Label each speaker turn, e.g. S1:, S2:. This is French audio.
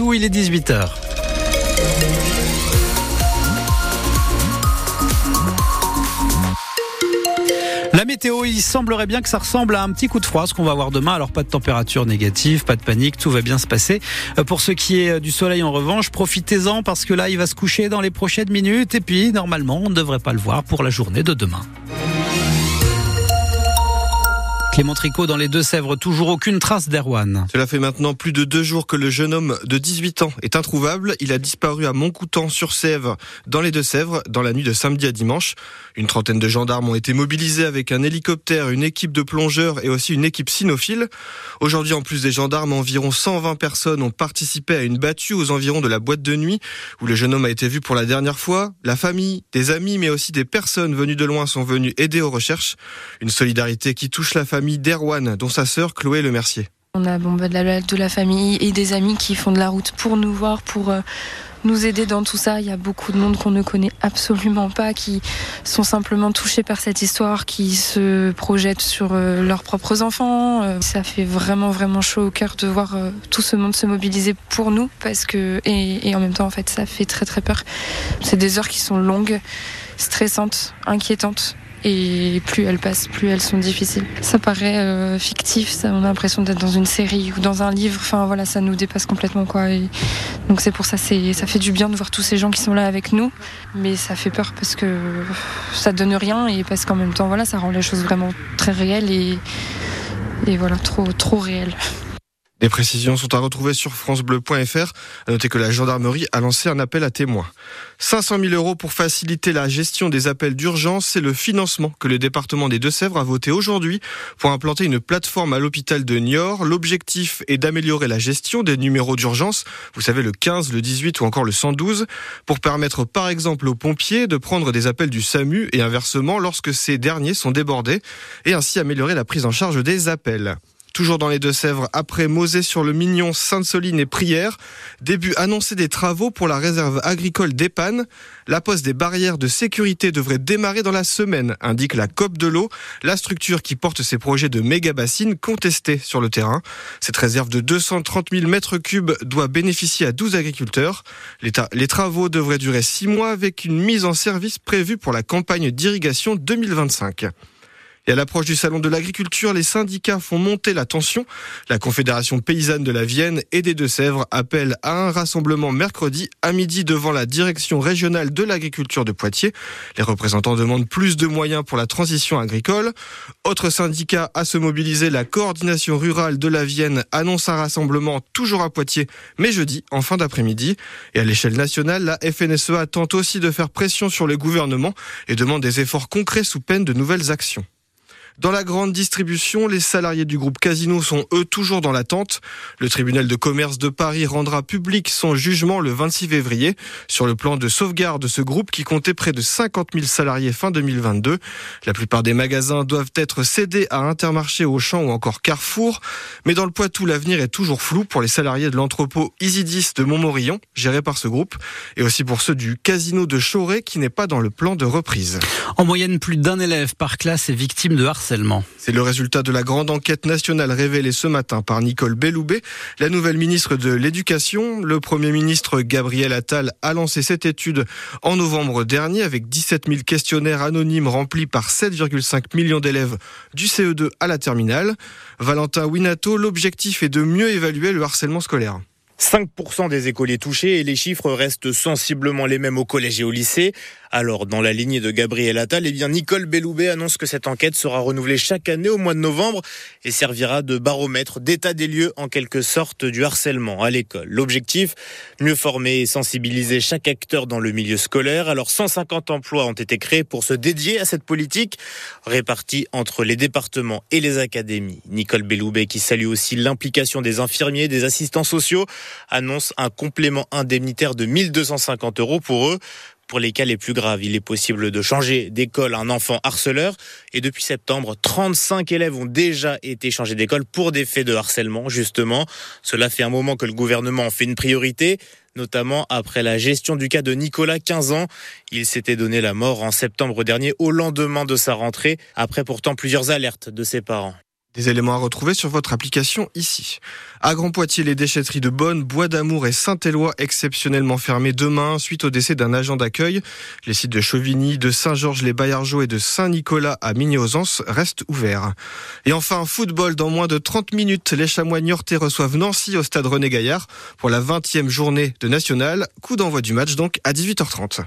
S1: Il est 18h. La météo, il semblerait bien que ça ressemble à un petit coup de froid, ce qu'on va avoir demain. Alors pas de température négative, pas de panique, tout va bien se passer. Euh, pour ce qui est euh, du soleil en revanche, profitez-en parce que là, il va se coucher dans les prochaines minutes et puis normalement, on ne devrait pas le voir pour la journée de demain. Clément Tricot dans les Deux-Sèvres, toujours aucune trace d'Erwan.
S2: Cela fait maintenant plus de deux jours que le jeune homme de 18 ans est introuvable. Il a disparu à Montcoutan sur Sèvres, dans les Deux-Sèvres, dans la nuit de samedi à dimanche. Une trentaine de gendarmes ont été mobilisés avec un hélicoptère, une équipe de plongeurs et aussi une équipe cynophile. Aujourd'hui, en plus des gendarmes, environ 120 personnes ont participé à une battue aux environs de la boîte de nuit où le jeune homme a été vu pour la dernière fois. La famille, des amis, mais aussi des personnes venues de loin sont venues aider aux recherches. Une solidarité qui touche la famille d'Erwan, dont sa sœur Chloé Le Mercier.
S3: On a bah, de, la, famille et des amis qui font de la route pour nous voir, pour euh, nous aider dans tout ça. Il y a beaucoup de monde qu'on ne connaît absolument pas, qui sont simplement touchés par cette histoire, qui se projettent sur euh, leurs propres enfants. Euh, ça fait vraiment, vraiment chaud au cœur de voir tout ce monde se mobiliser pour nous, parce que et, et en même temps, en fait, ça fait très, très peur. C'est des heures qui sont longues, stressantes, inquiétantes et plus elles passent, plus elles sont difficiles. Ça paraît euh, fictif, ça, on a l'impression d'être dans une série ou dans un livre. Enfin voilà, ça nous dépasse complètement quoi. Donc c'est pour ça, c'est, ça fait du bien de voir tous ces gens qui sont là avec nous, mais ça fait peur parce que ça donne rien et parce qu'en même temps voilà, ça rend les choses vraiment très réelles et et voilà trop trop réelles.
S2: Des précisions sont à retrouver sur francebleu.fr. À noter que la gendarmerie a lancé un appel à témoins. 500 000 euros pour faciliter la gestion des appels d'urgence, c'est le financement que le département des Deux-Sèvres a voté aujourd'hui pour implanter une plateforme à l'hôpital de Niort. L'objectif est d'améliorer la gestion des numéros d'urgence, vous savez le 15, le 18 ou encore le 112, pour permettre par exemple aux pompiers de prendre des appels du SAMU et inversement lorsque ces derniers sont débordés et ainsi améliorer la prise en charge des appels. Toujours dans les Deux-Sèvres, après Mosée sur le Mignon, Sainte-Soline et Prière, début annoncé des travaux pour la réserve agricole d'Epanne. La pose des barrières de sécurité devrait démarrer dans la semaine, indique la COP de l'eau, la structure qui porte ces projets de méga bassines contestés sur le terrain. Cette réserve de 230 000 mètres cubes doit bénéficier à 12 agriculteurs. Les travaux devraient durer 6 mois avec une mise en service prévue pour la campagne d'irrigation 2025. Et à l'approche du salon de l'agriculture, les syndicats font monter la tension. La Confédération paysanne de la Vienne et des Deux-Sèvres appelle à un rassemblement mercredi à midi devant la direction régionale de l'agriculture de Poitiers. Les représentants demandent plus de moyens pour la transition agricole. Autre syndicat à se mobiliser, la coordination rurale de la Vienne annonce un rassemblement toujours à Poitiers, mais jeudi, en fin d'après-midi. Et à l'échelle nationale, la FNSEA tente aussi de faire pression sur le gouvernement et demande des efforts concrets sous peine de nouvelles actions. Dans la grande distribution, les salariés du groupe Casino sont eux toujours dans l'attente. Le tribunal de commerce de Paris rendra public son jugement le 26 février sur le plan de sauvegarde de ce groupe qui comptait près de 50 000 salariés fin 2022. La plupart des magasins doivent être cédés à Intermarché, Auchan ou encore Carrefour. Mais dans le Poitou, l'avenir est toujours flou pour les salariés de l'entrepôt Isidis de Montmorillon, géré par ce groupe, et aussi pour ceux du Casino de Chauray qui n'est pas dans le plan de reprise.
S1: En moyenne, plus d'un élève par classe est victime de harcèlement
S2: c'est le résultat de la grande enquête nationale révélée ce matin par Nicole Belloubet, la nouvelle ministre de l'Éducation. Le Premier ministre Gabriel Attal a lancé cette étude en novembre dernier avec 17 000 questionnaires anonymes remplis par 7,5 millions d'élèves du CE2 à la terminale. Valentin Winato, l'objectif est de mieux évaluer le harcèlement scolaire.
S4: 5% des écoliers touchés et les chiffres restent sensiblement les mêmes au collège et au lycée. Alors, dans la lignée de Gabriel Attal, eh bien, Nicole Belloubet annonce que cette enquête sera renouvelée chaque année au mois de novembre et servira de baromètre d'état des lieux en quelque sorte du harcèlement à l'école. L'objectif, mieux former et sensibiliser chaque acteur dans le milieu scolaire. Alors, 150 emplois ont été créés pour se dédier à cette politique, répartis entre les départements et les académies. Nicole Belloubet, qui salue aussi l'implication des infirmiers, des assistants sociaux, annonce un complément indemnitaire de 1250 euros pour eux. Pour les cas les plus graves, il est possible de changer d'école un enfant harceleur. Et depuis septembre, 35 élèves ont déjà été changés d'école pour des faits de harcèlement, justement. Cela fait un moment que le gouvernement en fait une priorité notamment après la gestion du cas de Nicolas, 15 ans. Il s'était donné la mort en septembre dernier au lendemain de sa rentrée, après pourtant plusieurs alertes de ses parents.
S2: Des éléments à retrouver sur votre application ici. À Grand Poitiers, les déchetteries de Bonne, Bois d'Amour et Saint-Éloi exceptionnellement fermées demain suite au décès d'un agent d'accueil. Les sites de Chauvigny, de Saint-Georges-les-Bayargeaux et de Saint-Nicolas à Migny-aux-Anses restent ouverts. Et enfin, football dans moins de 30 minutes. Les Chamois niortais reçoivent Nancy au stade René Gaillard pour la 20e journée de National. Coup d'envoi du match donc à 18h30.